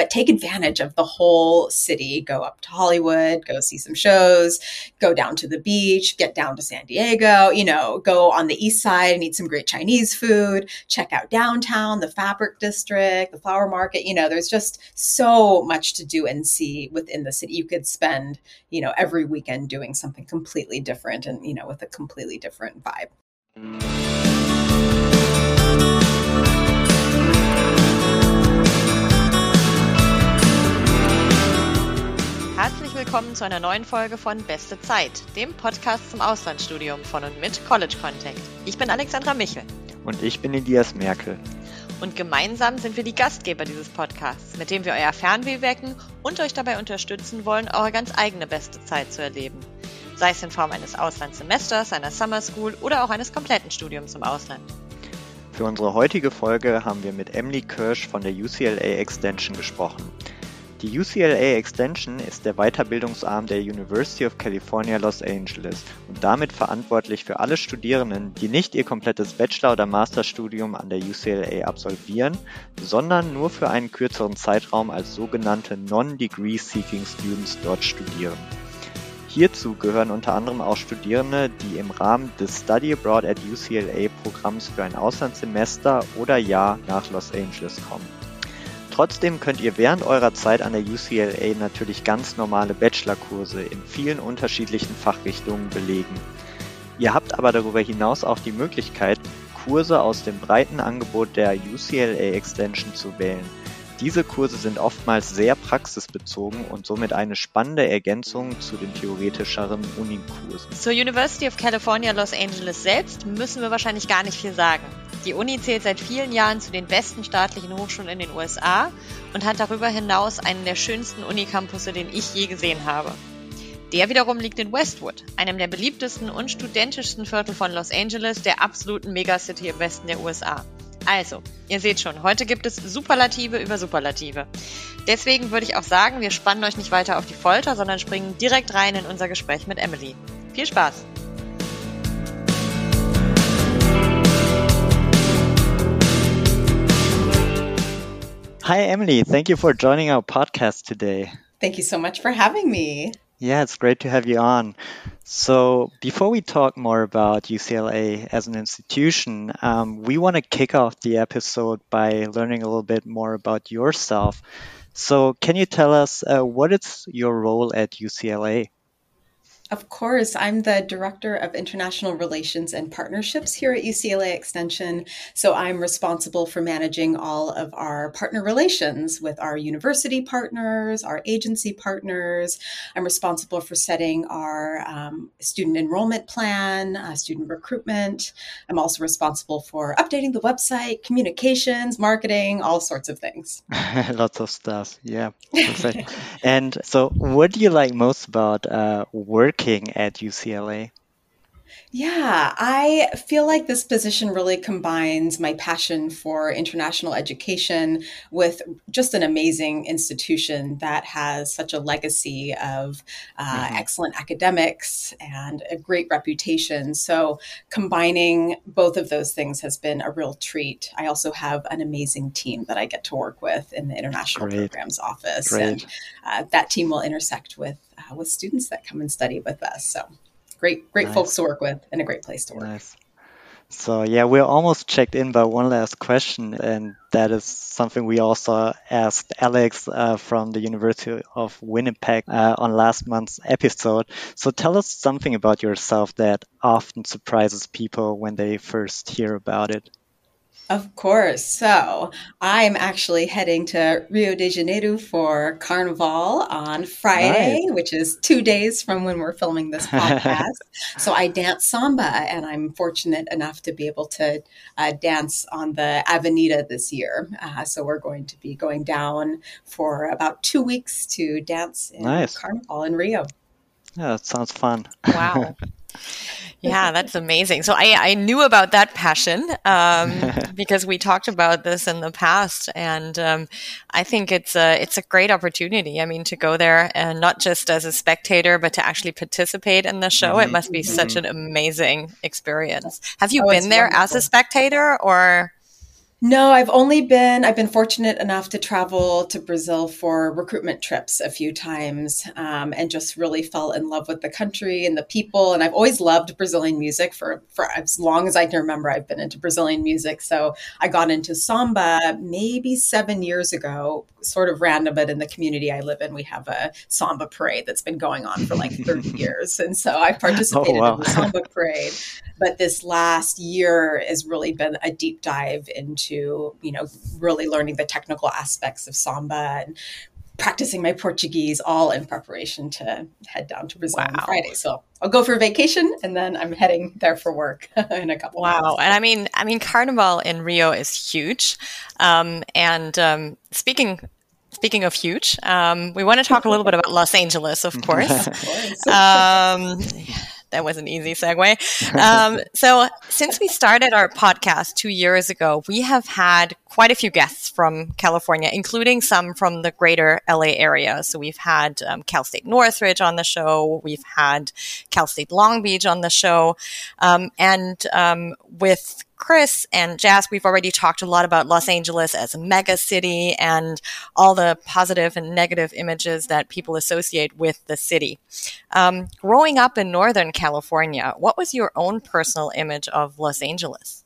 but take advantage of the whole city. Go up to Hollywood, go see some shows, go down to the beach, get down to San Diego, you know, go on the east side and eat some great Chinese food, check out downtown, the fabric district, the flower market. You know, there's just so much to do and see within the city. You could spend, you know, every weekend doing something completely different and, you know, with a completely different vibe. Willkommen zu einer neuen Folge von Beste Zeit, dem Podcast zum Auslandsstudium von und mit College Contact. Ich bin Alexandra Michel. Und ich bin Elias Merkel. Und gemeinsam sind wir die Gastgeber dieses Podcasts, mit dem wir euer Fernweh wecken und euch dabei unterstützen wollen, eure ganz eigene beste Zeit zu erleben. Sei es in Form eines Auslandssemesters, einer Summer School oder auch eines kompletten Studiums im Ausland. Für unsere heutige Folge haben wir mit Emily Kirsch von der UCLA Extension gesprochen. Die UCLA Extension ist der Weiterbildungsarm der University of California Los Angeles und damit verantwortlich für alle Studierenden, die nicht ihr komplettes Bachelor- oder Masterstudium an der UCLA absolvieren, sondern nur für einen kürzeren Zeitraum als sogenannte Non-Degree-Seeking Students dort studieren. Hierzu gehören unter anderem auch Studierende, die im Rahmen des Study Abroad at UCLA Programms für ein Auslandssemester oder Jahr nach Los Angeles kommen. Trotzdem könnt ihr während eurer Zeit an der UCLA natürlich ganz normale Bachelorkurse in vielen unterschiedlichen Fachrichtungen belegen. Ihr habt aber darüber hinaus auch die Möglichkeit, Kurse aus dem breiten Angebot der UCLA Extension zu wählen. Diese Kurse sind oftmals sehr praxisbezogen und somit eine spannende Ergänzung zu den theoretischeren Unikursen. Zur University of California Los Angeles selbst müssen wir wahrscheinlich gar nicht viel sagen. Die Uni zählt seit vielen Jahren zu den besten staatlichen Hochschulen in den USA und hat darüber hinaus einen der schönsten Unicampusse, den ich je gesehen habe. Der wiederum liegt in Westwood, einem der beliebtesten und studentischsten Viertel von Los Angeles, der absoluten Megacity im Westen der USA. Also, ihr seht schon, heute gibt es Superlative über Superlative. Deswegen würde ich auch sagen, wir spannen euch nicht weiter auf die Folter, sondern springen direkt rein in unser Gespräch mit Emily. Viel Spaß! Hi, Emily. Thank you for joining our podcast today. Thank you so much for having me. Yeah, it's great to have you on. So, before we talk more about UCLA as an institution, um, we want to kick off the episode by learning a little bit more about yourself. So, can you tell us uh, what is your role at UCLA? Of course, I'm the Director of International Relations and Partnerships here at UCLA Extension. So I'm responsible for managing all of our partner relations with our university partners, our agency partners. I'm responsible for setting our um, student enrollment plan, uh, student recruitment. I'm also responsible for updating the website, communications, marketing, all sorts of things. Lots of stuff. Yeah. And so, what do you like most about uh, work? Working at UCLA? Yeah, I feel like this position really combines my passion for international education with just an amazing institution that has such a legacy of uh, mm-hmm. excellent academics and a great reputation. So, combining both of those things has been a real treat. I also have an amazing team that I get to work with in the International Great. Programs Office, Great. and uh, that team will intersect with uh, with students that come and study with us. So great, great nice. folks to work with and a great place to work. Nice. So yeah, we're almost checked in by one last question, and that is something we also asked Alex uh, from the University of Winnipeg uh, on last month's episode. So tell us something about yourself that often surprises people when they first hear about it. Of course. So I'm actually heading to Rio de Janeiro for Carnival on Friday, nice. which is two days from when we're filming this podcast. so I dance samba, and I'm fortunate enough to be able to uh, dance on the Avenida this year. Uh, so we're going to be going down for about two weeks to dance in nice. Carnival in Rio. Yeah, that sounds fun. Wow. yeah, that's amazing. So I, I knew about that passion um, because we talked about this in the past, and um, I think it's a it's a great opportunity. I mean, to go there and not just as a spectator, but to actually participate in the show. Mm-hmm. It must be such an amazing experience. Have you oh, been there wonderful. as a spectator or? No, I've only been, I've been fortunate enough to travel to Brazil for recruitment trips a few times um, and just really fell in love with the country and the people. And I've always loved Brazilian music for, for as long as I can remember. I've been into Brazilian music. So I got into samba maybe seven years ago, sort of random, but in the community I live in, we have a samba parade that's been going on for like 30 years. And so I participated oh, wow. in the samba parade. But this last year has really been a deep dive into, you know, really learning the technical aspects of samba and practicing my Portuguese, all in preparation to head down to Brazil wow. on Friday. So I'll go for a vacation, and then I'm heading there for work in a couple. Wow! Months. And I mean, I mean, Carnival in Rio is huge. Um, and um, speaking speaking of huge, um, we want to talk a little bit about Los Angeles, of course. of course. That was an easy segue. Um, so, since we started our podcast two years ago, we have had quite a few guests from California, including some from the greater LA area. So, we've had um, Cal State Northridge on the show, we've had Cal State Long Beach on the show, um, and um, with Chris and Jazz, we've already talked a lot about Los Angeles as a mega city and all the positive and negative images that people associate with the city. Um, growing up in Northern California, what was your own personal image of Los Angeles?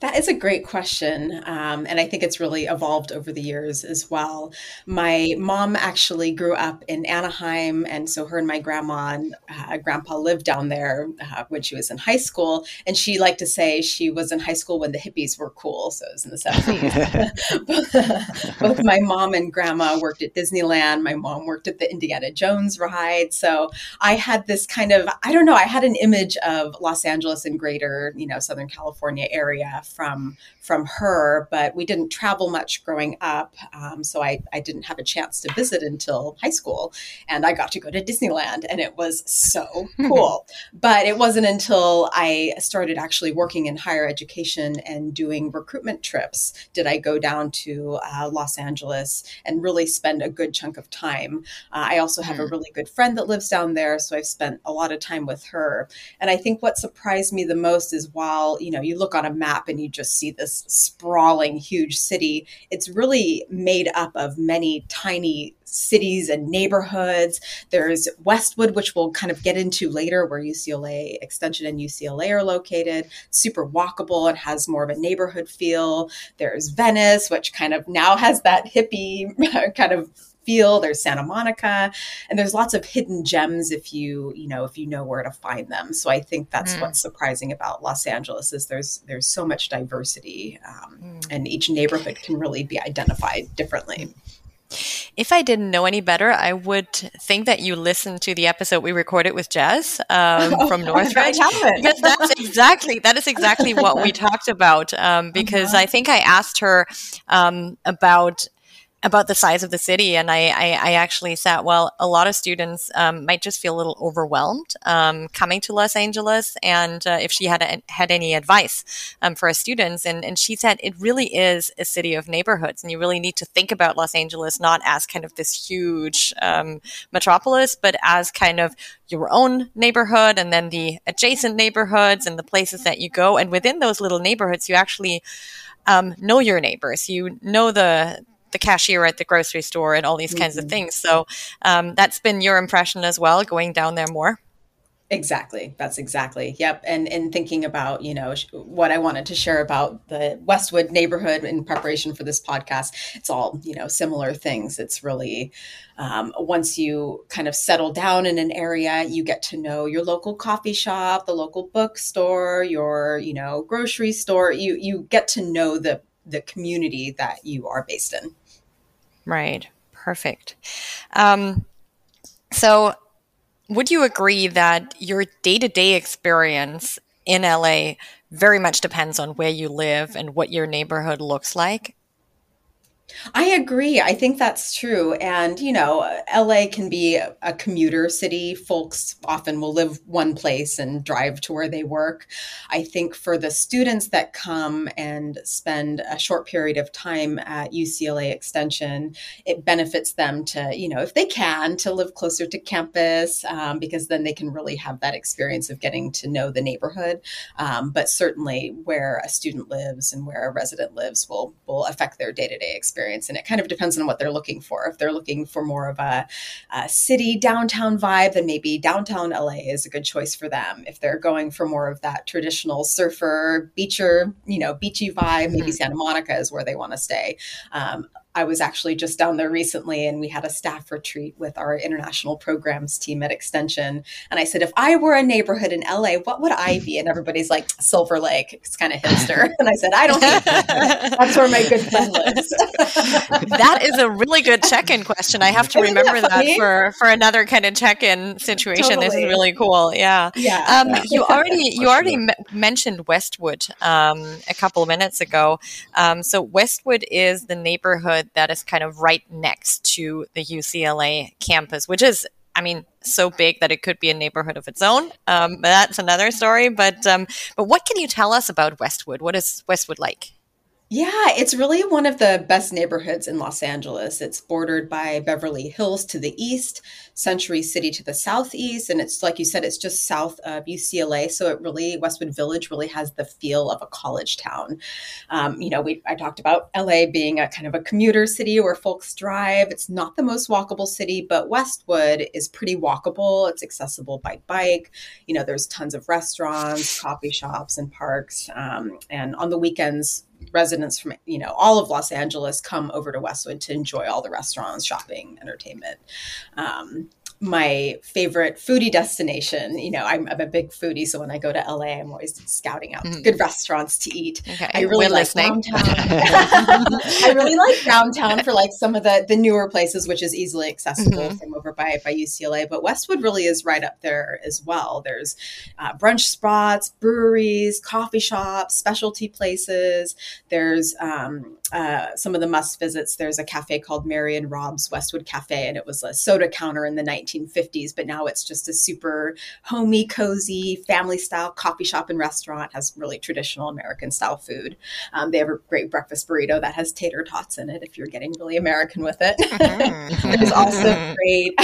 That is a great question. Um, and I think it's really evolved over the years as well. My mom actually grew up in Anaheim. And so her and my grandma and uh, grandpa lived down there uh, when she was in high school. And she liked to say she was in high school when the hippies were cool. So it was in the 70s. Both my mom and grandma worked at Disneyland. My mom worked at the Indiana Jones ride. So I had this kind of, I don't know, I had an image of Los Angeles and greater, you know, Southern California area from from her, but we didn't travel much growing up, um, so I, I didn't have a chance to visit until high school, and I got to go to Disneyland, and it was so cool. but it wasn't until I started actually working in higher education and doing recruitment trips did I go down to uh, Los Angeles and really spend a good chunk of time. Uh, I also have mm. a really good friend that lives down there, so I've spent a lot of time with her. And I think what surprised me the most is while you know you look on a map map and you just see this sprawling, huge city. It's really made up of many tiny cities and neighborhoods. There's Westwood, which we'll kind of get into later, where UCLA Extension and UCLA are located. Super walkable and has more of a neighborhood feel. There's Venice, which kind of now has that hippie kind of feel. There's Santa Monica, and there's lots of hidden gems if you you know if you know where to find them. So I think that's mm. what's surprising about Los Angeles is there's there's so much diversity, um, mm. and each neighborhood can really be identified differently. If I didn't know any better, I would think that you listened to the episode we recorded with Jazz um, oh, from Northridge. because that's exactly that is exactly what we talked about. Um, because uh-huh. I think I asked her um, about about the size of the city. And I, I, I actually said, well, a lot of students um, might just feel a little overwhelmed um, coming to Los Angeles. And uh, if she had had any advice um, for students, and, and she said it really is a city of neighborhoods, and you really need to think about Los Angeles not as kind of this huge um, metropolis, but as kind of your own neighborhood and then the adjacent neighborhoods and the places that you go. And within those little neighborhoods, you actually um, know your neighbors. You know the the cashier at the grocery store and all these mm-hmm. kinds of mm-hmm. things. So um, that's been your impression as well, going down there more. Exactly. That's exactly. Yep. And and thinking about, you know, what I wanted to share about the Westwood neighborhood in preparation for this podcast, it's all, you know, similar things. It's really um, once you kind of settle down in an area, you get to know your local coffee shop, the local bookstore, your, you know, grocery store. You you get to know the the community that you are based in. Right. Perfect. Um, so, would you agree that your day to day experience in LA very much depends on where you live and what your neighborhood looks like? I agree. I think that's true. And, you know, LA can be a commuter city. Folks often will live one place and drive to where they work. I think for the students that come and spend a short period of time at UCLA Extension, it benefits them to, you know, if they can, to live closer to campus um, because then they can really have that experience of getting to know the neighborhood. Um, but certainly where a student lives and where a resident lives will, will affect their day to day experience experience. And it kind of depends on what they're looking for. If they're looking for more of a, a city downtown vibe, then maybe downtown LA is a good choice for them. If they're going for more of that traditional surfer, beacher, you know, beachy vibe, maybe mm-hmm. Santa Monica is where they want to stay. Um, I was actually just down there recently and we had a staff retreat with our international programs team at Extension. And I said, if I were a neighborhood in LA, what would I be? And everybody's like, Silver Lake. It's kind of hipster. And I said, I don't think that's where my good friend lives. that is a really good check-in question. I have to Isn't remember that, that, for, for another kind of check-in situation. Totally. This is really cool. Yeah. Yeah. Um, you already, you already m- mentioned Westwood um, a couple of minutes ago. Um, so Westwood is the neighborhood that is kind of right next to the UCLA campus, which is I mean, so big that it could be a neighborhood of its own. Um, that's another story. But um, but what can you tell us about Westwood? What is Westwood like? Yeah, it's really one of the best neighborhoods in Los Angeles. It's bordered by Beverly Hills to the east, Century City to the southeast, and it's like you said, it's just south of UCLA. So it really Westwood Village really has the feel of a college town. Um, you know, we I talked about LA being a kind of a commuter city where folks drive. It's not the most walkable city, but Westwood is pretty walkable. It's accessible by bike. You know, there's tons of restaurants, coffee shops, and parks. Um, and on the weekends, residents from you know all of Los Angeles come over to Westwood to enjoy all the restaurants, shopping, entertainment. Um, my favorite foodie destination. You know, I'm, I'm, a big foodie, so when I go to LA, I'm always scouting out mm. good restaurants to eat. Okay. I really We're like listening. downtown. I really like downtown for like some of the the newer places, which is easily accessible mm-hmm. from over by by UCLA. But Westwood really is right up there as well. There's uh, brunch spots, breweries, coffee shops, specialty places. There's um, uh, some of the must visits. There's a cafe called Mary and Robb's Westwood Cafe, and it was a soda counter in the 1950s, but now it's just a super homey, cozy, family style coffee shop and restaurant. Has really traditional American style food. Um, they have a great breakfast burrito that has tater tots in it. If you're getting really American with it, mm-hmm. there's also great.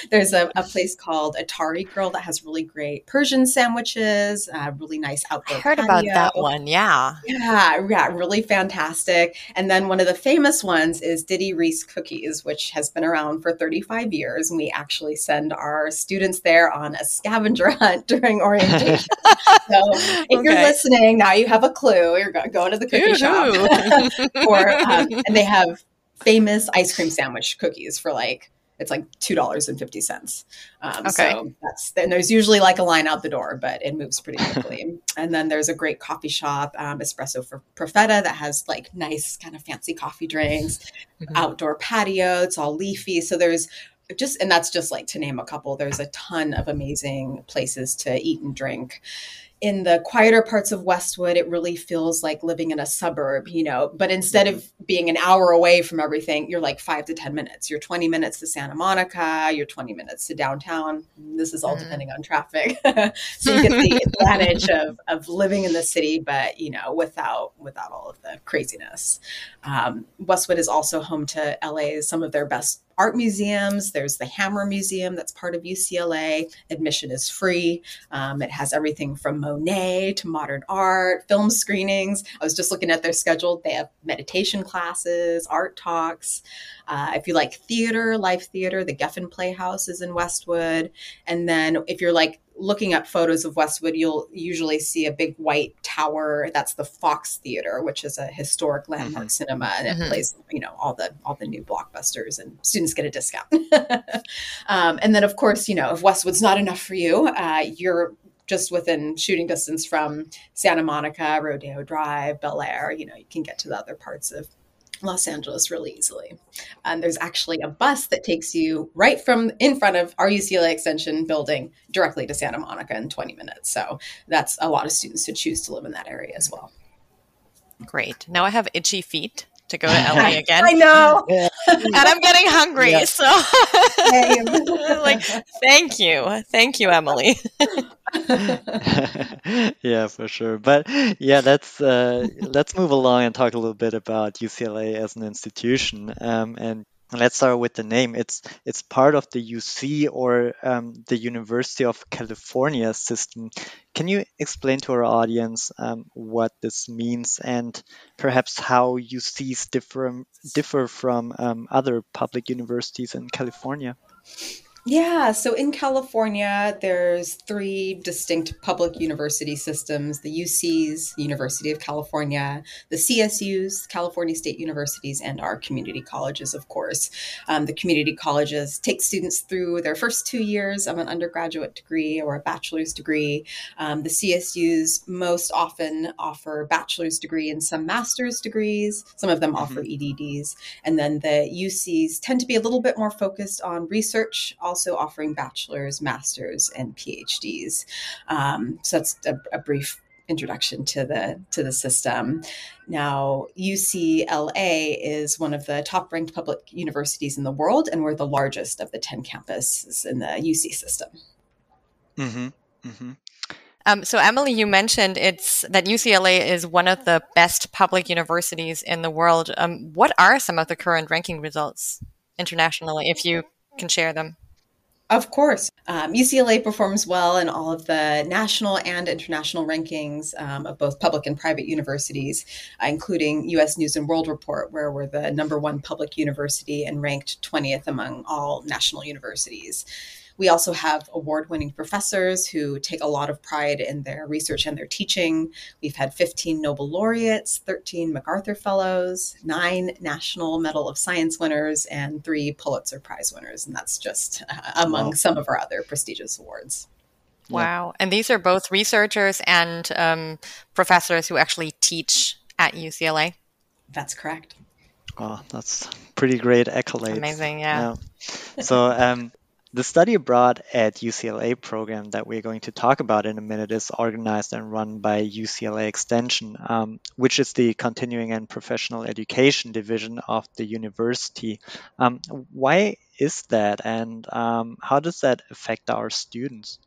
there's a, a, place called Atari Girl that has really great Persian sandwiches. Uh, really nice outdoor. I heard patio. about that one. Yeah, yeah, yeah, really fantastic. And then one of the famous ones is Diddy Riese Cookies, which has been around for 35 years. And we actually send our students there on a scavenger hunt during orientation. so if okay. you're listening, now you have a clue. You're going to the cookie shop. or, um, and they have famous ice cream sandwich cookies for like it's like two dollars and fifty cents. Um, okay. So that's and there's usually like a line out the door, but it moves pretty quickly. and then there's a great coffee shop, um, Espresso for Profeta, that has like nice kind of fancy coffee drinks, mm-hmm. outdoor patio. It's all leafy, so there's just and that's just like to name a couple. There's a ton of amazing places to eat and drink in the quieter parts of Westwood, it really feels like living in a suburb, you know. But instead of mm-hmm. being an hour away from everything, you're like five to 10 minutes. You're 20 minutes to Santa Monica, you're 20 minutes to downtown. This is all mm. depending on traffic. so you get the advantage of, of living in the city, but, you know, without without all of the craziness. Um, Westwood is also home to LA's some of their best art museums. There's the Hammer Museum that's part of UCLA. Admission is free. Um, it has everything from Monet to modern art, film screenings. I was just looking at their schedule. They have meditation classes, art talks. Uh, if you like theater, live theater, the Geffen Playhouse is in Westwood. And then if you're like looking at photos of Westwood, you'll usually see a big white tower. That's the Fox Theater, which is a historic landmark mm-hmm. cinema, and it mm-hmm. plays you know all the all the new blockbusters, and students get a discount. um, and then of course, you know if Westwood's not enough for you, uh, you're just within shooting distance from Santa Monica, Rodeo Drive, Bel Air. You know you can get to the other parts of Los Angeles really easily. And there's actually a bus that takes you right from in front of our UCLA Extension building directly to Santa Monica in 20 minutes. So that's a lot of students to choose to live in that area as well. Great. Now I have itchy feet to go to LA again. I know. and I'm getting hungry. Yeah. So like thank you. Thank you, Emily. yeah, for sure. But yeah, let's uh, let's move along and talk a little bit about UCLA as an institution. Um, and let's start with the name. It's it's part of the UC or um, the University of California system. Can you explain to our audience um, what this means and perhaps how UCs differ differ from um, other public universities in California? Yeah, so in California, there's three distinct public university systems the UCs, University of California, the CSUs, California State Universities, and our community colleges, of course. Um, the community colleges take students through their first two years of an undergraduate degree or a bachelor's degree. Um, the CSUs most often offer bachelor's degree and some master's degrees, some of them mm-hmm. offer EDDs. And then the UCs tend to be a little bit more focused on research also offering bachelor's, master's, and PhDs. Um, so that's a, a brief introduction to the to the system. Now, UCLA is one of the top ranked public universities in the world, and we're the largest of the ten campuses in the UC system. Mm-hmm. Mm-hmm. Um, so, Emily, you mentioned it's that UCLA is one of the best public universities in the world. Um, what are some of the current ranking results internationally, if you can share them? Of course. Um, UCLA performs well in all of the national and international rankings um, of both public and private universities, uh, including US News and World Report, where we're the number one public university and ranked 20th among all national universities. We also have award winning professors who take a lot of pride in their research and their teaching. We've had 15 Nobel laureates, 13 MacArthur Fellows, nine National Medal of Science winners, and three Pulitzer Prize winners. And that's just uh, among wow. some of our other prestigious awards. Wow. And these are both researchers and um, professors who actually teach at UCLA? That's correct. Oh, that's pretty great accolades. Amazing, yeah. yeah. So, um, the study abroad at UCLA program that we're going to talk about in a minute is organized and run by UCLA Extension, um, which is the continuing and professional education division of the university. Um, why is that, and um, how does that affect our students?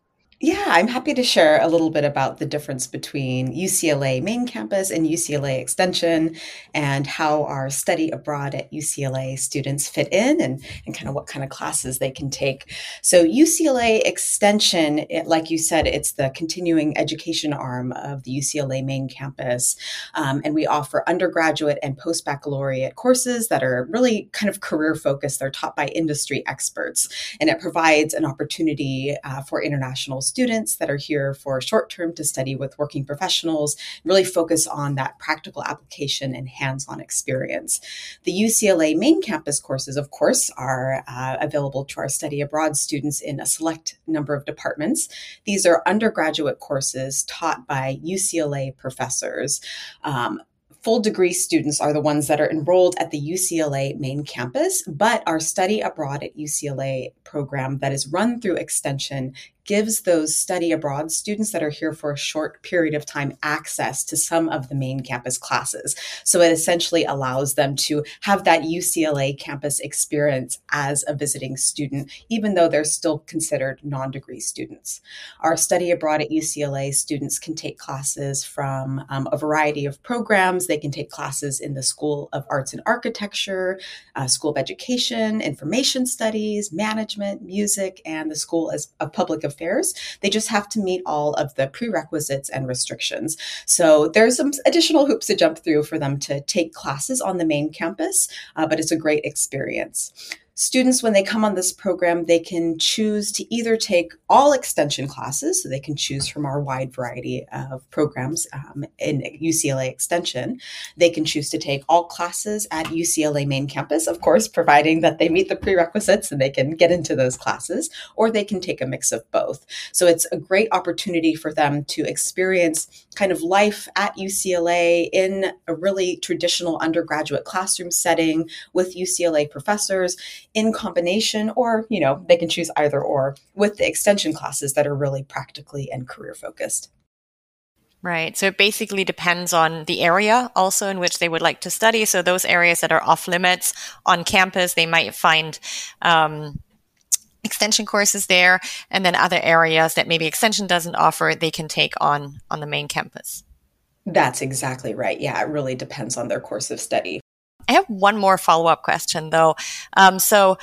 Yeah, I'm happy to share a little bit about the difference between UCLA main campus and UCLA extension and how our study abroad at UCLA students fit in and, and kind of what kind of classes they can take. So, UCLA extension, it, like you said, it's the continuing education arm of the UCLA main campus. Um, and we offer undergraduate and post baccalaureate courses that are really kind of career focused. They're taught by industry experts, and it provides an opportunity uh, for international students that are here for short term to study with working professionals, really focus on that practical application and hands on experience. The UCLA main campus courses, of course, are uh, available to our study abroad students in a select number of departments. These are undergraduate courses taught by UCLA professors. Um, full degree students are the ones that are enrolled at the UCLA main campus, but our study abroad at UCLA program that is run through Extension gives those study abroad students that are here for a short period of time access to some of the main campus classes. So it essentially allows them to have that UCLA campus experience as a visiting student, even though they're still considered non degree students. Our study abroad at UCLA students can take classes from um, a variety of programs. They can take classes in the School of Arts and Architecture, uh, School of Education, Information Studies, Management, Music, and the School of Public affairs. They just have to meet all of the prerequisites and restrictions. So there's some additional hoops to jump through for them to take classes on the main campus, uh, but it's a great experience students, when they come on this program, they can choose to either take all extension classes, so they can choose from our wide variety of programs um, in UCLA Extension. They can choose to take all classes at UCLA main campus, of course, providing that they meet the prerequisites and they can get into those classes, or they can take a mix of both. So it's a great opportunity for them to experience kind of life at UCLA in a really traditional undergraduate classroom setting with UCLA professors in combination, or, you know, they can choose either or with the extension classes that are really practically and career focused. Right. So it basically depends on the area also in which they would like to study. So those areas that are off limits on campus, they might find um, extension courses there, and then other areas that maybe extension doesn't offer, they can take on on the main campus. That's exactly right. Yeah, it really depends on their course of study. I have one more follow up question though. Um, so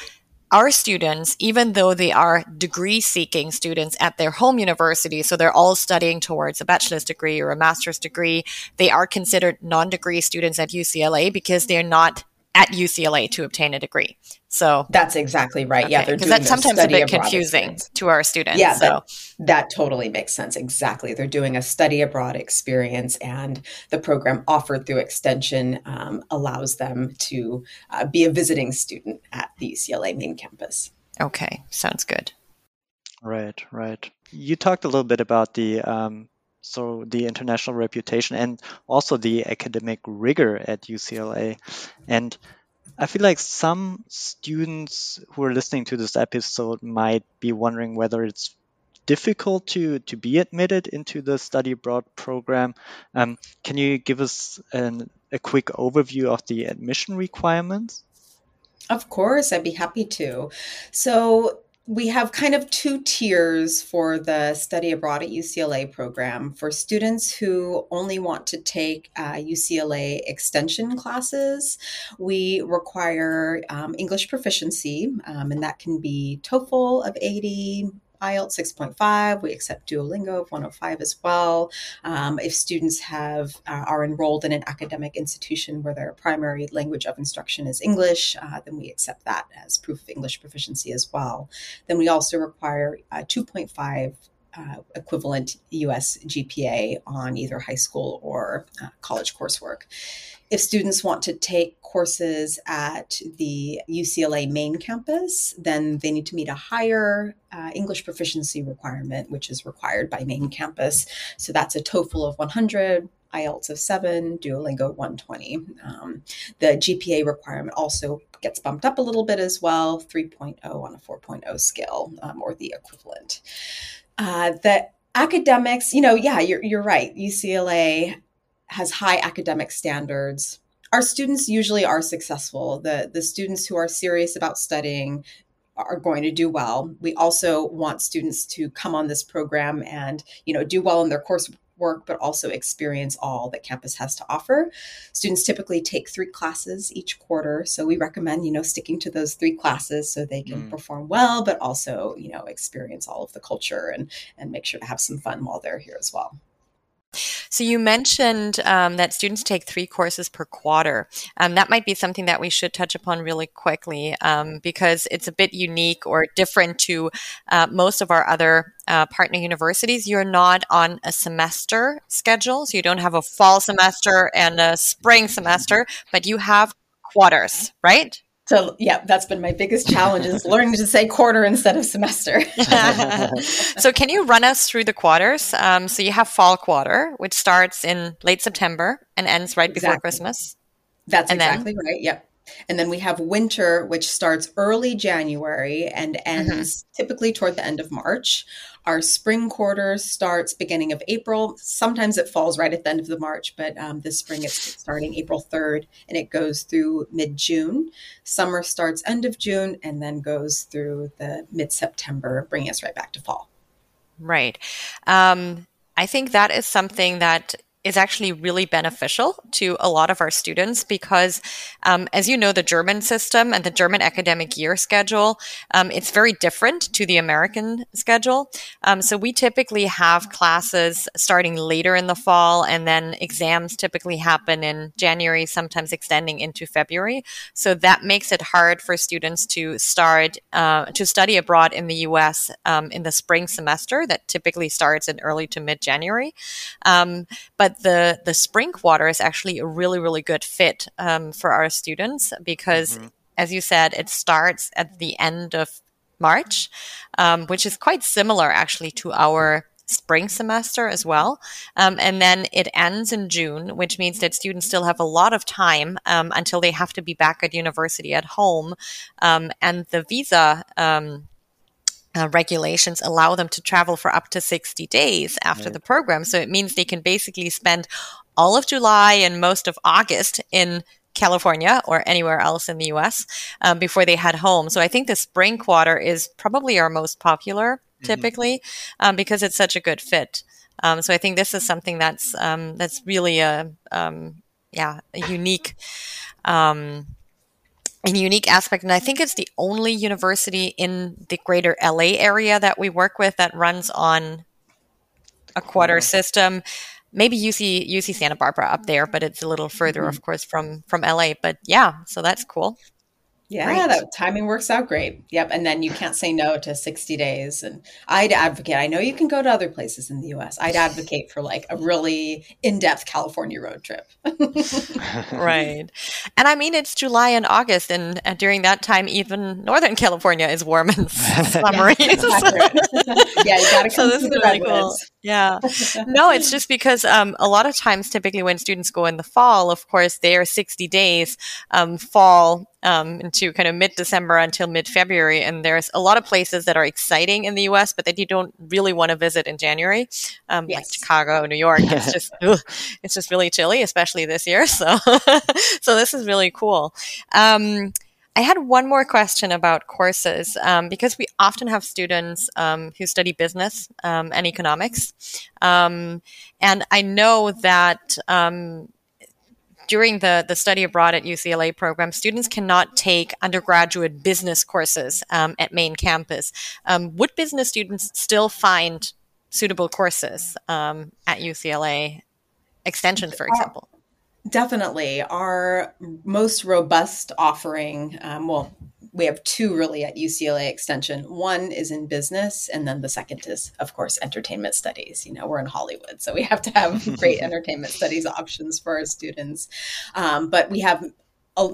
our students, even though they are degree seeking students at their home university, so they're all studying towards a bachelor's degree or a master's degree, they are considered non degree students at UCLA because they're not at UCLA to obtain a degree. So that's exactly right. Okay. Yeah, because that's sometimes a bit confusing experience. to our students. Yeah, so. that, that totally makes sense. Exactly, they're doing a study abroad experience, and the program offered through extension um, allows them to uh, be a visiting student at the UCLA main campus. Okay, sounds good. Right, right. You talked a little bit about the um, so the international reputation and also the academic rigor at UCLA. And I feel like some students who are listening to this episode might be wondering whether it's difficult to to be admitted into the study abroad program. Um, can you give us an, a quick overview of the admission requirements? Of course, I'd be happy to. So we have kind of two tiers for the study abroad at UCLA program. For students who only want to take uh, UCLA extension classes, we require um, English proficiency, um, and that can be TOEFL of 80, IELTS 6.5. We accept Duolingo of 105 as well. Um, if students have uh, are enrolled in an academic institution where their primary language of instruction is English, uh, then we accept that as proof of English proficiency as well. Then we also require 2.5 uh, equivalent US GPA on either high school or uh, college coursework. If students want to take courses at the UCLA main campus, then they need to meet a higher uh, English proficiency requirement, which is required by main campus. So that's a TOEFL of 100, IELTS of 7, Duolingo 120. Um, the GPA requirement also gets bumped up a little bit as well 3.0 on a 4.0 scale um, or the equivalent. Uh, the academics, you know, yeah, you're, you're right. UCLA has high academic standards. Our students usually are successful. The, the students who are serious about studying are going to do well. We also want students to come on this program and, you know, do well in their coursework, but also experience all that campus has to offer. Students typically take three classes each quarter. So we recommend, you know, sticking to those three classes so they can mm. perform well, but also, you know, experience all of the culture and, and make sure to have some fun while they're here as well. So you mentioned um, that students take three courses per quarter. Um, that might be something that we should touch upon really quickly um, because it's a bit unique or different to uh, most of our other uh, partner universities. You're not on a semester schedule, so you don't have a fall semester and a spring semester, but you have quarters, right? So yeah, that's been my biggest challenge is learning to say quarter instead of semester. so can you run us through the quarters? Um, so you have fall quarter, which starts in late September and ends right exactly. before Christmas. That's and exactly then, right. Yep. And then we have winter, which starts early January and ends mm-hmm. typically toward the end of March. Our spring quarter starts beginning of April. Sometimes it falls right at the end of the March, but um, this spring it's starting April 3rd and it goes through mid June. Summer starts end of June and then goes through the mid September, bringing us right back to fall. Right. Um, I think that is something that is actually really beneficial to a lot of our students because, um, as you know, the German system and the German academic year schedule, um, it's very different to the American schedule. Um, so we typically have classes starting later in the fall, and then exams typically happen in January, sometimes extending into February. So that makes it hard for students to start uh, to study abroad in the U.S. Um, in the spring semester that typically starts in early to mid January. Um, but but the the spring quarter is actually a really really good fit um, for our students because, mm-hmm. as you said, it starts at the end of March, um, which is quite similar actually to our spring semester as well. Um, and then it ends in June, which means that students still have a lot of time um, until they have to be back at university at home. Um, and the visa um, uh, regulations allow them to travel for up to 60 days after right. the program. So it means they can basically spend all of July and most of August in California or anywhere else in the US um, before they head home. So I think the spring quarter is probably our most popular mm-hmm. typically um, because it's such a good fit. Um, so I think this is something that's um, that's really a um, yeah a unique um, a unique aspect, and I think it's the only university in the greater LA area that we work with that runs on a quarter system maybe UC UC Santa Barbara up there, but it's a little further, mm-hmm. of course, from from LA. But yeah, so that's cool. Yeah, Great. that timing works out great. Yep. And then you can't say no to 60 days. And I'd advocate, I know you can go to other places in the US. I'd advocate for like a really in depth California road trip. right. And I mean, it's July and August. And, and, during that time, even Northern California is warm and summery. yeah, yeah, you got to come so this is really cool. Yeah. No, it's just because um, a lot of times, typically when students go in the fall, of course, their 60 days um, fall um, into kind of mid December until mid February. And there's a lot of places that are exciting in the US, but that you don't really want to visit in January, um, yes. like Chicago, New York. It's just, ugh, it's just really chilly, especially this year. So, so this is really cool. Um, I had one more question about courses um, because we often have students um, who study business um, and economics. Um, and I know that um, during the, the study abroad at UCLA program, students cannot take undergraduate business courses um, at main campus. Um, would business students still find suitable courses um, at UCLA Extension, for example? Definitely. Our most robust offering, um, well, we have two really at UCLA Extension. One is in business, and then the second is, of course, entertainment studies. You know, we're in Hollywood, so we have to have great entertainment studies options for our students. Um, but we have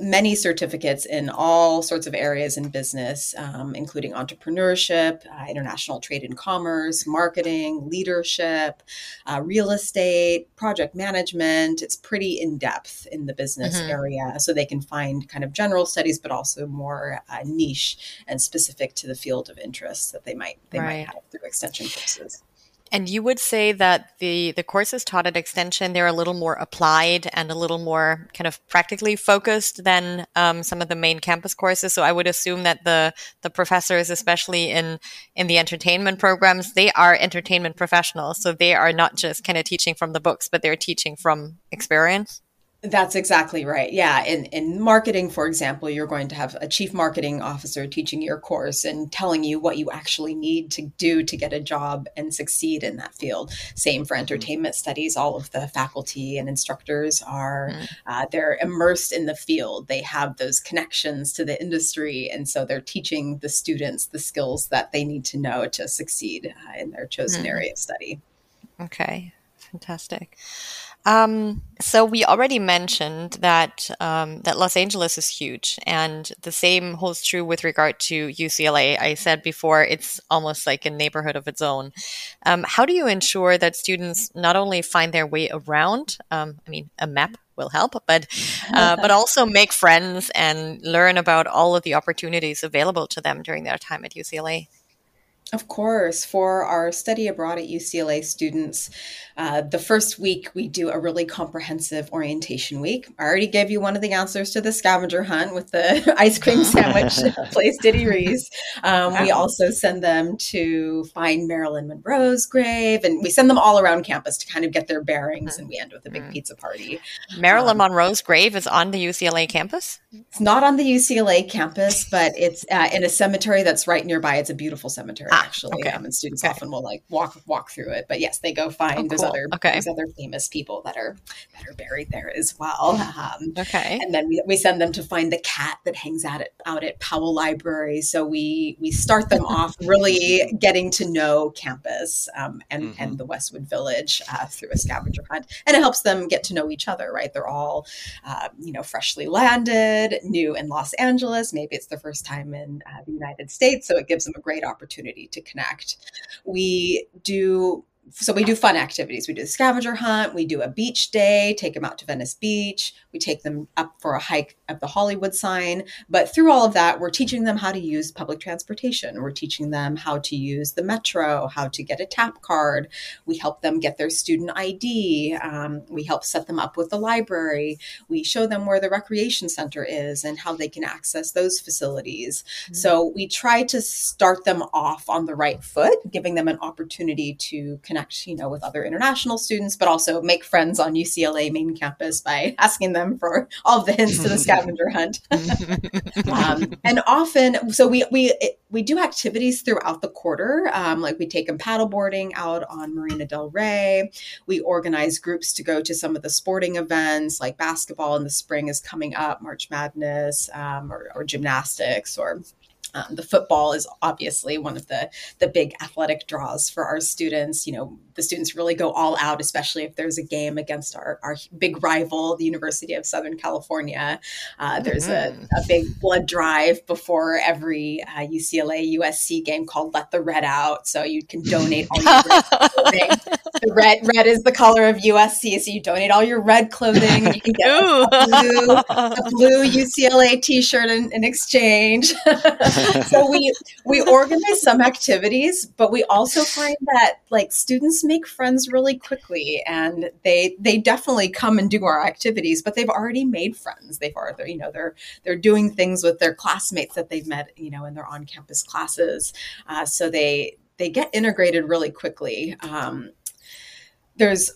many certificates in all sorts of areas in business, um, including entrepreneurship, uh, international trade and commerce, marketing, leadership, uh, real estate, project management. It's pretty in depth in the business mm-hmm. area, so they can find kind of general studies, but also more uh, niche and specific to the field of interest that they might they right. might have through extension courses. And you would say that the, the courses taught at Extension, they're a little more applied and a little more kind of practically focused than um, some of the main campus courses. So I would assume that the, the professors, especially in, in the entertainment programs, they are entertainment professionals. So they are not just kind of teaching from the books, but they're teaching from experience. That's exactly right. Yeah. In, in marketing, for example, you're going to have a chief marketing officer teaching your course and telling you what you actually need to do to get a job and succeed in that field. Same for mm-hmm. entertainment studies. All of the faculty and instructors are, mm. uh, they're immersed in the field. They have those connections to the industry. And so they're teaching the students the skills that they need to know to succeed uh, in their chosen mm. area of study. Okay. Fantastic. Um, so we already mentioned that um, that Los Angeles is huge, and the same holds true with regard to UCLA. I said before it's almost like a neighborhood of its own. Um, how do you ensure that students not only find their way around? Um, I mean, a map will help, but uh, but also make friends and learn about all of the opportunities available to them during their time at UCLA. Of course, for our study abroad at UCLA students, uh, the first week we do a really comprehensive orientation week. I already gave you one of the answers to the scavenger hunt with the ice cream sandwich place Diddy Riese. Um, we also send them to find Marilyn Monroe's grave, and we send them all around campus to kind of get their bearings, and we end with a big mm. pizza party. Marilyn um, Monroe's grave is on the UCLA campus? It's not on the UCLA campus, but it's uh, in a cemetery that's right nearby. It's a beautiful cemetery actually. Okay. Um, and students okay. often will like walk walk through it. But yes, they go find oh, there's other okay. there's other famous people that are that are buried there as well. Um, okay. And then we, we send them to find the cat that hangs out at out at Powell Library. So we we start them off really getting to know campus um, and mm-hmm. and the Westwood Village uh, through a scavenger hunt, and it helps them get to know each other. Right? They're all uh, you know freshly landed, new in Los Angeles. Maybe it's the first time in uh, the United States, so it gives them a great opportunity to connect. We do so we do fun activities. We do the scavenger hunt. We do a beach day. Take them out to Venice Beach. We take them up for a hike at the Hollywood sign. But through all of that, we're teaching them how to use public transportation. We're teaching them how to use the metro, how to get a tap card. We help them get their student ID. Um, we help set them up with the library. We show them where the recreation center is and how they can access those facilities. Mm-hmm. So we try to start them off on the right foot, giving them an opportunity to connect, you know, with other international students, but also make friends on UCLA main campus by asking them for all of the hints to the scavenger hunt. um, and often, so we we we do activities throughout the quarter. Um, like we take them paddleboarding out on Marina Del Rey. We organize groups to go to some of the sporting events, like basketball in the spring is coming up, March Madness, um, or, or gymnastics, or um, the football is obviously one of the the big athletic draws for our students. You know, the students really go all out, especially if there's a game against our, our big rival, the University of Southern California. Uh, there's mm-hmm. a, a, big blood drive before every uh, UCLA USC game called "Let the Red Out," so you can donate all your red clothing. The red red is the color of USC, so you donate all your red clothing. You can get a blue, a blue UCLA T-shirt in, in exchange. so we we organize some activities, but we also find that like students make friends really quickly, and they they definitely come and do our activities, but they've already made friends. They've already you know they're they're doing things with their classmates that they've met you know in their on campus classes, uh, so they they get integrated really quickly. Um, there's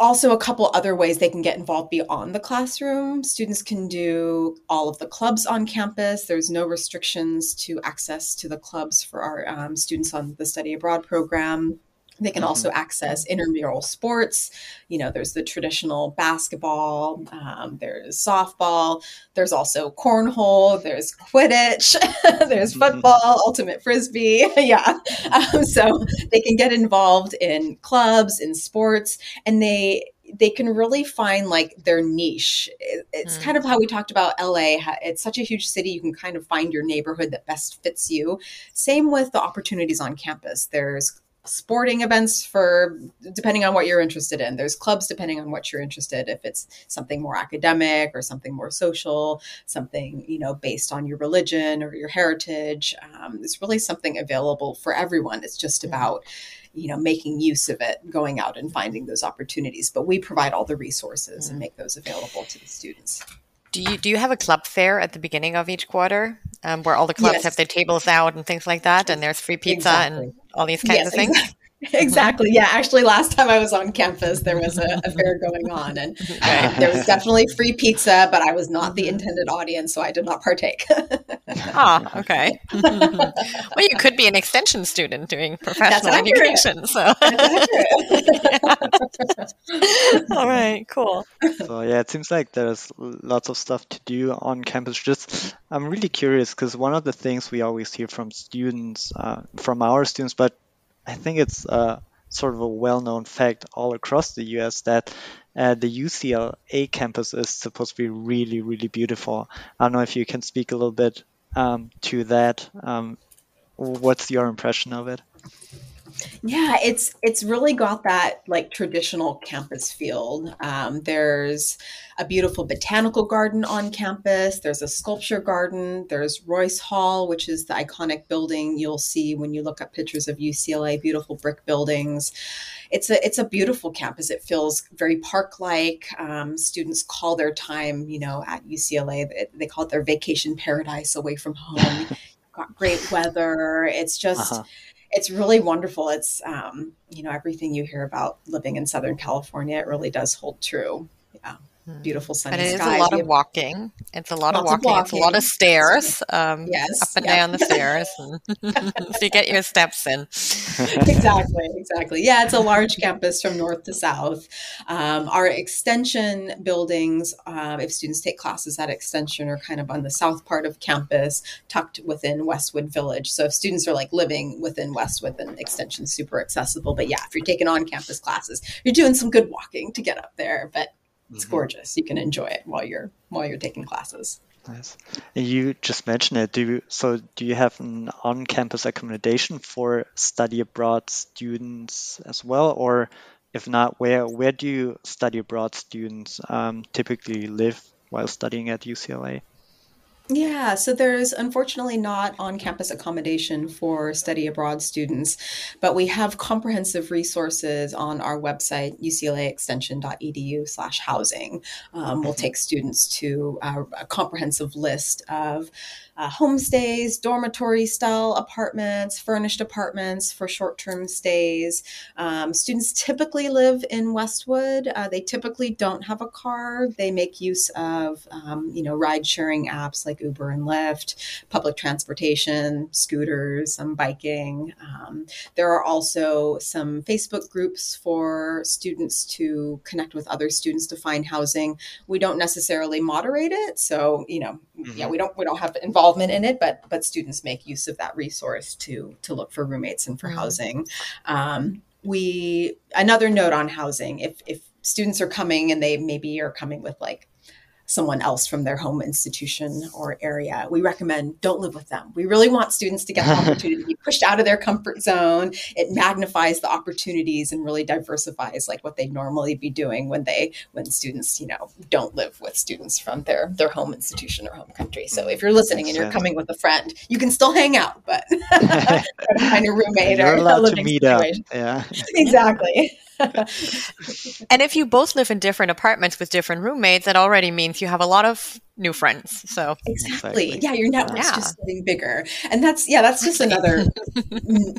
also a couple other ways they can get involved beyond the classroom. Students can do all of the clubs on campus. There's no restrictions to access to the clubs for our um, students on the study abroad program. They can also mm-hmm. access intramural sports. You know, there's the traditional basketball, um, there's softball, there's also cornhole, there's Quidditch, there's mm-hmm. football, ultimate frisbee. yeah. Um, so they can get involved in clubs, in sports, and they they can really find like their niche. It's mm. kind of how we talked about LA. It's such a huge city. You can kind of find your neighborhood that best fits you. Same with the opportunities on campus. There's sporting events for depending on what you're interested in. There's clubs depending on what you're interested if it's something more academic or something more social something you know based on your religion or your heritage um, it's really something available for everyone. It's just about you know making use of it going out and finding those opportunities. But we provide all the resources and make those available to the students do you do you have a club fair at the beginning of each quarter um, where all the clubs yes. have their tables out and things like that, and there's free pizza exactly. and all these kinds yes, of things? Exactly. exactly. Yeah. Actually, last time I was on campus, there was a, a fair going on, and uh, there was definitely free pizza, but I was not the mm-hmm. intended audience, so I did not partake. ah, okay. well, you could be an extension student doing professional education. So, all right, cool. So yeah, it seems like there's lots of stuff to do on campus. Just, I'm really curious because one of the things we always hear from students, uh, from our students, but I think it's uh, sort of a well-known fact all across the U.S. that uh, the UCLA campus is supposed to be really, really beautiful. I don't know if you can speak a little bit um, to that. Um, what's your impression of it? Yeah, it's it's really got that like traditional campus feel. Um, there's a beautiful botanical garden on campus. There's a sculpture garden. There's Royce Hall, which is the iconic building you'll see when you look up pictures of UCLA. Beautiful brick buildings. It's a it's a beautiful campus. It feels very park like. Um, students call their time, you know, at UCLA. They, they call it their vacation paradise away from home. got great weather. It's just. Uh-huh it's really wonderful. It's um, you know everything you hear about living in Southern California. It really does hold true. Yeah. Beautiful sunny but it sky. is a lot of walking. It's a lot of walking. of walking. It's a lot of stairs. Um, yes, up and down the stairs, so you get your steps in. exactly, exactly. Yeah, it's a large campus from north to south. Um, our extension buildings, uh, if students take classes at extension, are kind of on the south part of campus, tucked within Westwood Village. So if students are like living within Westwood, then extension super accessible. But yeah, if you're taking on campus classes, you're doing some good walking to get up there. But it's mm-hmm. gorgeous. You can enjoy it while you're while you're taking classes. Nice. You just mentioned it. Do you, so? Do you have an on-campus accommodation for study abroad students as well, or if not, where where do you study abroad students um, typically live while studying at UCLA? Yeah, so there's unfortunately not on campus accommodation for study abroad students, but we have comprehensive resources on our website, uclaextension.edu slash housing. Um, we'll take students to a, a comprehensive list of uh, homestays, dormitory style apartments, furnished apartments for short term stays. Um, students typically live in Westwood. Uh, they typically don't have a car. They make use of, um, you know, ride sharing apps like Uber and Lyft, public transportation, scooters, some biking. Um, there are also some Facebook groups for students to connect with other students to find housing. We don't necessarily moderate it, so you know, mm-hmm. yeah, we don't we don't have involved involvement in it, but but students make use of that resource to to look for roommates and for mm-hmm. housing. Um, we another note on housing: if if students are coming and they maybe are coming with like someone else from their home institution or area. We recommend don't live with them. We really want students to get the opportunity to be pushed out of their comfort zone. It magnifies the opportunities and really diversifies like what they normally be doing when they when students, you know, don't live with students from their their home institution or home country. So if you're listening and you're coming with a friend, you can still hang out, but find a roommate you're or allowed a living to meet situation. up. Yeah. Exactly. and if you both live in different apartments with different roommates, that already means you have a lot of new friends. So exactly, exactly. yeah, your network's yeah. just getting bigger, and that's yeah, that's just another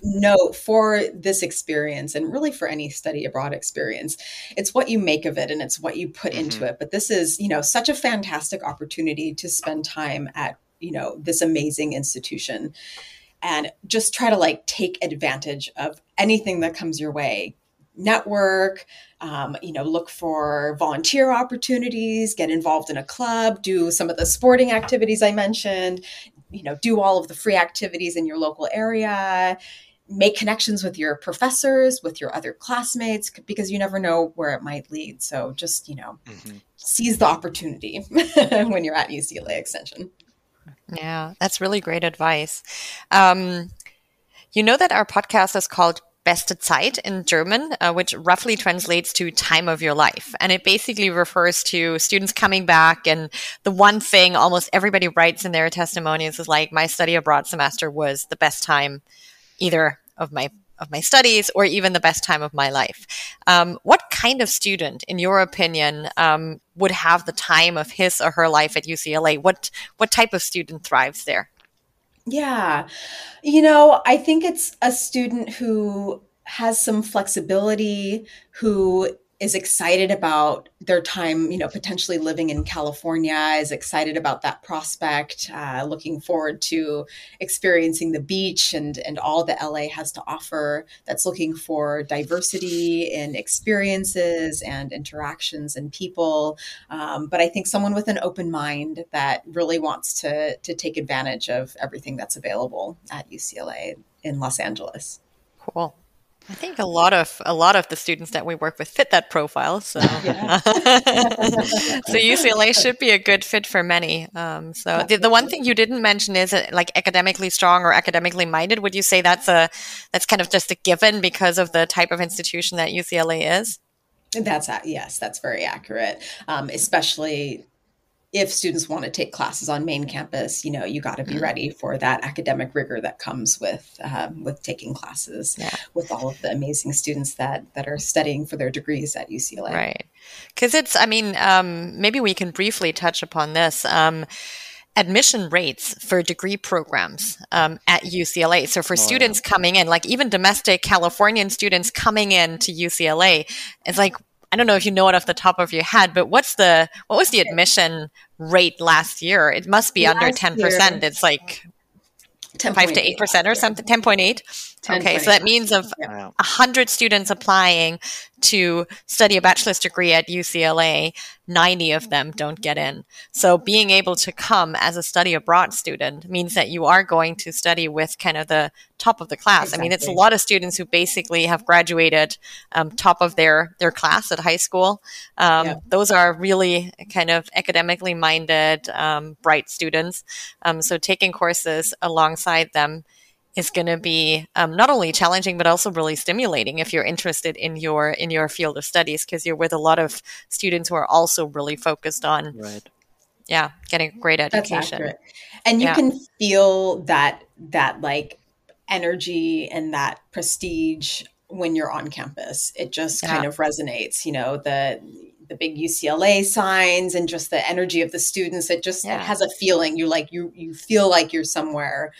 note for this experience, and really for any study abroad experience. It's what you make of it, and it's what you put mm-hmm. into it. But this is you know such a fantastic opportunity to spend time at you know this amazing institution and just try to like take advantage of anything that comes your way network um, you know look for volunteer opportunities get involved in a club do some of the sporting activities i mentioned you know do all of the free activities in your local area make connections with your professors with your other classmates because you never know where it might lead. So just you know mm-hmm. seize the opportunity when you're at ucla extension. Yeah that's really great advice. Um, you know that our podcast is called beste Zeit in German, uh, which roughly translates to time of your life. And it basically refers to students coming back. And the one thing almost everybody writes in their testimonials is like, my study abroad semester was the best time either of my of my studies or even the best time of my life. Um, what kind of student, in your opinion, um, would have the time of his or her life at UCLA? What what type of student thrives there? Yeah. You know, I think it's a student who has some flexibility, who is excited about their time, you know, potentially living in California, is excited about that prospect, uh, looking forward to experiencing the beach and and all that LA has to offer. That's looking for diversity in experiences and interactions and people. Um, but I think someone with an open mind that really wants to to take advantage of everything that's available at UCLA in Los Angeles. Cool. I think a lot of a lot of the students that we work with fit that profile. So, so UCLA should be a good fit for many. Um, so the, the one thing you didn't mention is uh, like academically strong or academically minded. Would you say that's a that's kind of just a given because of the type of institution that UCLA is? That's yes, that's very accurate. Um, especially if students want to take classes on main campus, you know, you got to be mm-hmm. ready for that academic rigor that comes with um, with taking classes yeah. with all of the amazing students that that are studying for their degrees at UCLA. Right, because it's. I mean, um, maybe we can briefly touch upon this. Um, admission rates for degree programs um, at UCLA. So for oh, students yeah. coming in, like even domestic Californian students coming in to UCLA, it's like I don't know if you know it off the top of your head, but what's the what was the admission rate last year? It must be last under ten percent. It's like 10. five to eight percent or something. Ten point eight. Okay, so that means of a hundred students applying, to study a bachelor's degree at UCLA, 90 of them don't get in. So being able to come as a study abroad student means that you are going to study with kind of the top of the class. Exactly. I mean, it's a lot of students who basically have graduated um, top of their their class at high school. Um, yeah. Those are really kind of academically minded, um, bright students. Um, so taking courses alongside them is going to be um, not only challenging but also really stimulating if you're interested in your in your field of studies because you're with a lot of students who are also really focused on right yeah getting a great education and you yeah. can feel that that like energy and that prestige when you're on campus it just yeah. kind of resonates you know the the big UCLA signs and just the energy of the students it just yeah. it has a feeling you like you you feel like you're somewhere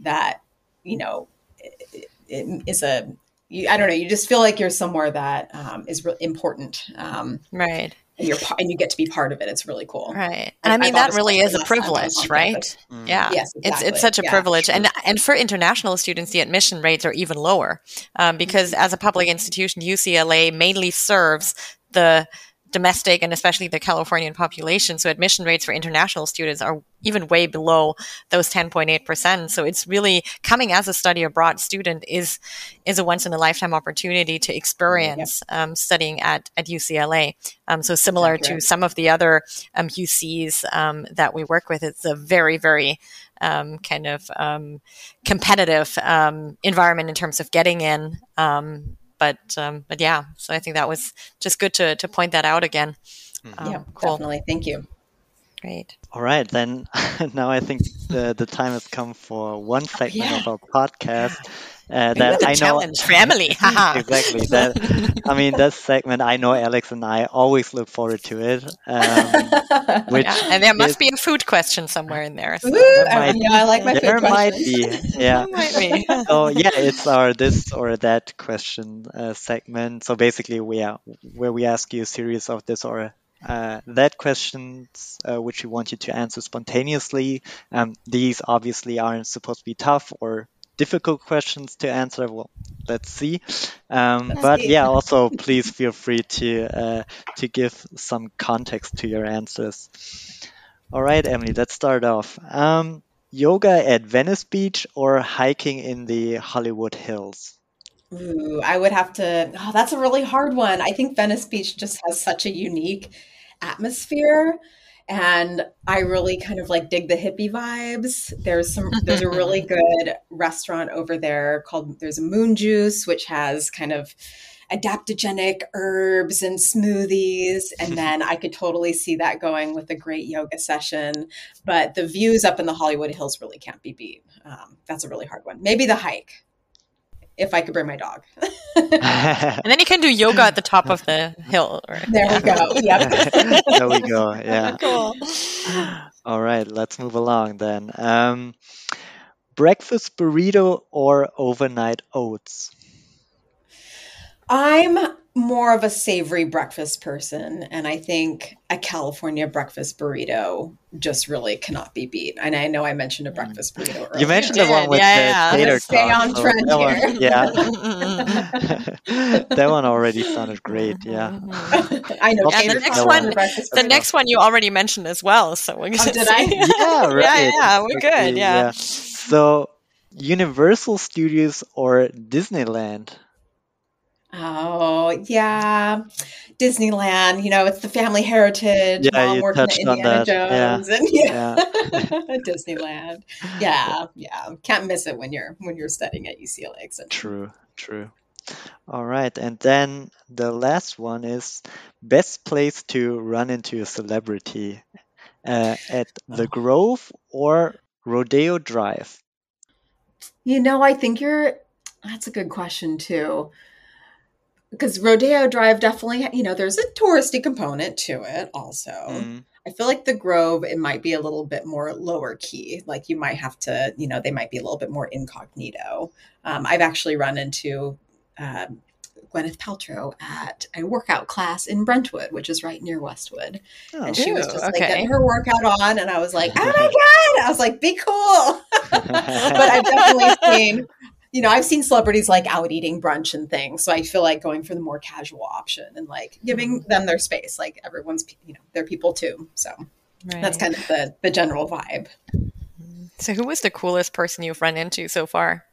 that you know, it, it is a, you, I don't know, you just feel like you're somewhere that um, is really important. Um, right. And you're and you get to be part of it. It's really cool, right? And I mean that really is a privilege, right? Mm. Yeah, yes, exactly. it's it's such a yeah, privilege, and and for international students, the admission rates are even lower um, because mm-hmm. as a public institution, UCLA mainly serves the domestic and especially the Californian population. So admission rates for international students are even way below those 10.8%. So it's really coming as a study abroad student is, is a once in a lifetime opportunity to experience yep. um, studying at, at UCLA. Um, so similar to some of the other um, UCs um, that we work with, it's a very, very um, kind of um, competitive environment in terms of getting in but um, but yeah, so I think that was just good to to point that out again. Mm-hmm. Um, yeah, cool. definitely. Thank you. Great. All right, then now I think the the time has come for one segment yeah. of our podcast. Uh, that I know family. exactly. That I mean, that segment I know Alex and I always look forward to it. Um, which yeah, and there must is, be a food question somewhere in there. So Ooh, might, yeah, I like my food. There might be. Yeah. might be. so yeah, it's our this or that question uh, segment. So basically, we are where we ask you a series of this or uh, that questions uh, which we want you to answer spontaneously. Um, these obviously aren't supposed to be tough or difficult questions to answer. Well, let's see. Um, but see. yeah, also please feel free to uh, to give some context to your answers. All right, Emily, let's start off. Um, yoga at Venice Beach or hiking in the Hollywood Hills? Ooh, I would have to. Oh, that's a really hard one. I think Venice Beach just has such a unique atmosphere and I really kind of like dig the hippie vibes. There's some there's a really good restaurant over there called there's a Moon Juice which has kind of adaptogenic herbs and smoothies and then I could totally see that going with a great yoga session. But the views up in the Hollywood Hills really can't be beat. Um, that's a really hard one. Maybe the hike if I could bring my dog. and then you can do yoga at the top of the hill. There we go. Yep. there we go. Yeah. Cool. All right, let's move along then. Um, breakfast burrito or overnight oats? I'm more of a savory breakfast person and i think a california breakfast burrito just really cannot be beat and i know i mentioned a mm. breakfast burrito earlier. you mentioned the one with yeah, the yeah. tater stay on so trend here. One, yeah that one already sounded great yeah i know yeah, the next one the next one you already mentioned as well so we're oh, did I? yeah right yeah, yeah we're good yeah. yeah so universal studios or disneyland Oh, yeah. Disneyland, you know, it's the family heritage. Yeah, Mom you touched on that. Jones yeah. and yeah. yeah. Disneyland. Yeah, yeah. Can't miss it when you're when you're studying at UCLA. True, true. All right, and then the last one is best place to run into a celebrity uh, at the oh. Grove or Rodeo Drive. You know, I think you're. That's a good question too because Rodeo Drive definitely, you know, there's a touristy component to it also. Mm. I feel like the Grove, it might be a little bit more lower key. Like you might have to, you know, they might be a little bit more incognito. Um, I've actually run into um, Gwyneth Paltrow at a workout class in Brentwood, which is right near Westwood. Oh, and she was just okay. like getting her workout on. And I was like, oh my God. I was like, be cool. but I've definitely seen you know, I've seen celebrities like out eating brunch and things. So I feel like going for the more casual option and like giving mm-hmm. them their space. Like everyone's, you know, they're people too. So right. that's kind of the, the general vibe. So who was the coolest person you've run into so far?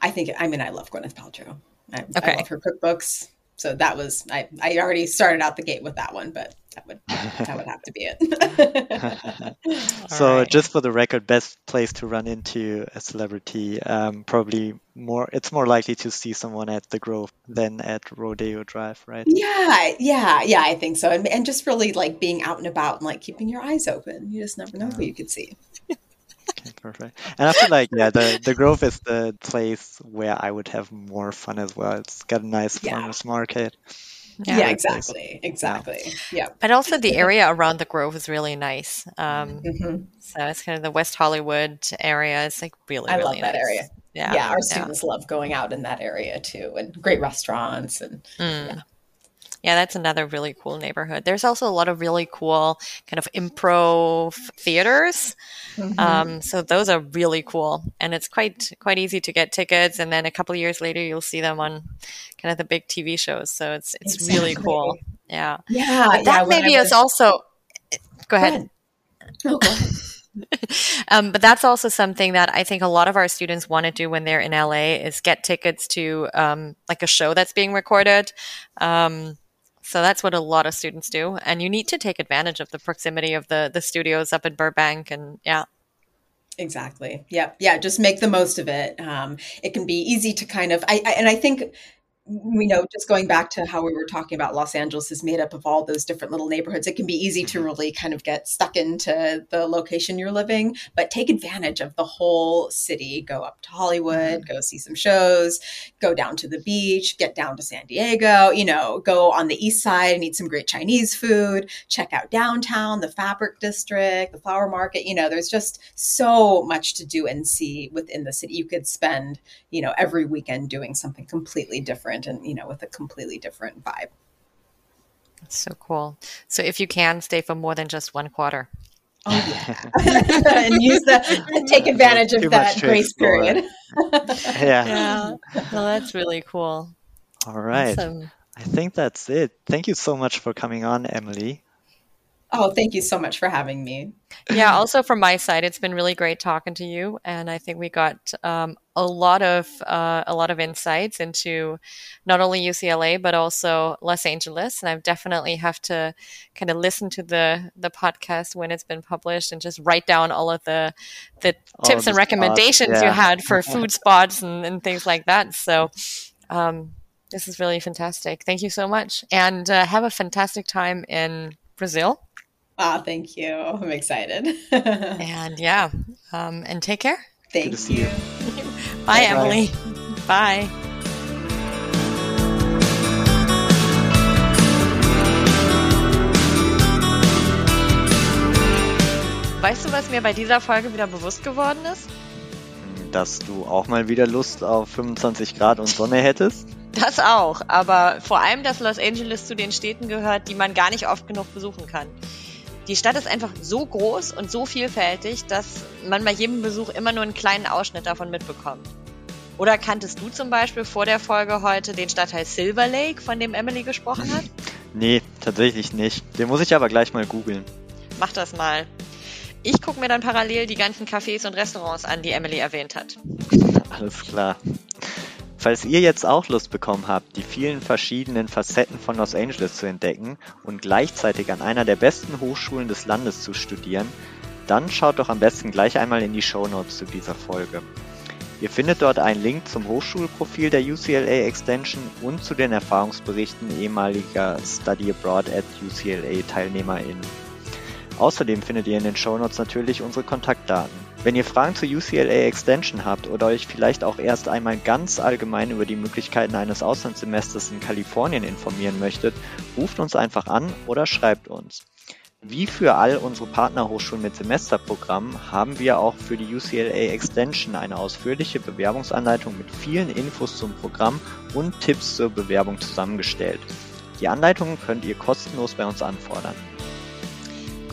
I think, I mean, I love Gwyneth Paltrow. I, okay. I love her cookbooks. So that was, I, I already started out the gate with that one, but that would that would have to be it. so right. just for the record, best place to run into a celebrity, um, probably more. It's more likely to see someone at the Grove than at Rodeo Drive, right? Yeah, yeah, yeah. I think so, and, and just really like being out and about and like keeping your eyes open. You just never know yeah. who you could see. Okay, perfect. And I feel like yeah, the the Grove is the place where I would have more fun as well. It's got a nice yeah. farmers market. Yeah, yeah exactly, exactly. Yeah. But also the area around the Grove is really nice. Um, mm-hmm. So it's kind of the West Hollywood area. It's like really, I really love that area. Yeah, yeah. Our students yeah. love going out in that area too, and great restaurants and mm. yeah. Yeah, that's another really cool neighborhood. There's also a lot of really cool kind of improv theaters. Mm-hmm. Um, so those are really cool, and it's quite quite easy to get tickets. And then a couple years later, you'll see them on kind of the big TV shows. So it's it's exactly. really cool. Yeah, yeah. But that yeah, maybe was... is also. Go ahead. Go ahead. Oh, um, but that's also something that I think a lot of our students want to do when they're in LA is get tickets to um, like a show that's being recorded. Um, so that's what a lot of students do. And you need to take advantage of the proximity of the, the studios up in Burbank. And yeah. Exactly. Yeah. Yeah. Just make the most of it. Um, it can be easy to kind of, I, I and I think we know just going back to how we were talking about Los Angeles is made up of all those different little neighborhoods. It can be easy to mm-hmm. really kind of get stuck into the location you're living, but take advantage of the whole city. Go up to Hollywood, mm-hmm. go see some shows, go down to the beach, get down to San Diego, you know, go on the east side and eat some great Chinese food, check out downtown, the fabric district, the flower market. You know, there's just so much to do and see within the city. You could spend, you know, every weekend doing something completely different different and you know with a completely different vibe that's so cool so if you can stay for more than just one quarter Oh yeah, and use the take advantage of that grace period. yeah. yeah, well, that's really cool. All right, awesome. I think that's it. Thank you so much for coming on, Emily. Oh, thank you so much for having me. Yeah, also from my side, it's been really great talking to you, and I think we got um, a lot of uh, a lot of insights into not only UCLA but also Los Angeles. And I definitely have to kind of listen to the the podcast when it's been published and just write down all of the the all tips and recommendations spots, yeah. you had for food spots and, and things like that. So. Um, this is really fantastic. Thank you so much. And uh, have a fantastic time in Brazil. Ah, oh, thank you. I'm excited. and yeah, um, and take care. Thank you. Bye, Bye, Emily. Bye. Weißt du, was mir bei dieser Folge wieder bewusst geworden ist? Dass du auch mal wieder Lust auf 25 Grad und Sonne hättest? Das auch, aber vor allem, dass Los Angeles zu den Städten gehört, die man gar nicht oft genug besuchen kann. Die Stadt ist einfach so groß und so vielfältig, dass man bei jedem Besuch immer nur einen kleinen Ausschnitt davon mitbekommt. Oder kanntest du zum Beispiel vor der Folge heute den Stadtteil Silver Lake, von dem Emily gesprochen hat? Nee, tatsächlich nicht. Den muss ich aber gleich mal googeln. Mach das mal. Ich gucke mir dann parallel die ganzen Cafés und Restaurants an, die Emily erwähnt hat. Alles klar. Falls ihr jetzt auch Lust bekommen habt, die vielen verschiedenen Facetten von Los Angeles zu entdecken und gleichzeitig an einer der besten Hochschulen des Landes zu studieren, dann schaut doch am besten gleich einmal in die Show Notes zu dieser Folge. Ihr findet dort einen Link zum Hochschulprofil der UCLA Extension und zu den Erfahrungsberichten ehemaliger Study Abroad at UCLA TeilnehmerInnen. Außerdem findet ihr in den Show Notes natürlich unsere Kontaktdaten. Wenn ihr Fragen zur UCLA Extension habt oder euch vielleicht auch erst einmal ganz allgemein über die Möglichkeiten eines Auslandssemesters in Kalifornien informieren möchtet, ruft uns einfach an oder schreibt uns. Wie für all unsere Partnerhochschulen mit Semesterprogrammen haben wir auch für die UCLA Extension eine ausführliche Bewerbungsanleitung mit vielen Infos zum Programm und Tipps zur Bewerbung zusammengestellt. Die Anleitungen könnt ihr kostenlos bei uns anfordern.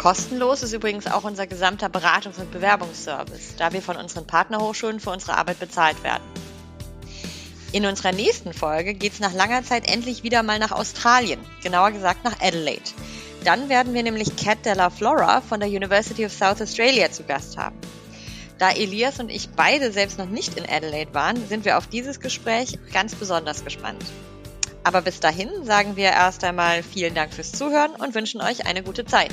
Kostenlos ist übrigens auch unser gesamter Beratungs- und Bewerbungsservice, da wir von unseren Partnerhochschulen für unsere Arbeit bezahlt werden. In unserer nächsten Folge geht es nach langer Zeit endlich wieder mal nach Australien, genauer gesagt nach Adelaide. Dann werden wir nämlich Cat Della Flora von der University of South Australia zu Gast haben. Da Elias und ich beide selbst noch nicht in Adelaide waren, sind wir auf dieses Gespräch ganz besonders gespannt. Aber bis dahin sagen wir erst einmal vielen Dank fürs Zuhören und wünschen euch eine gute Zeit.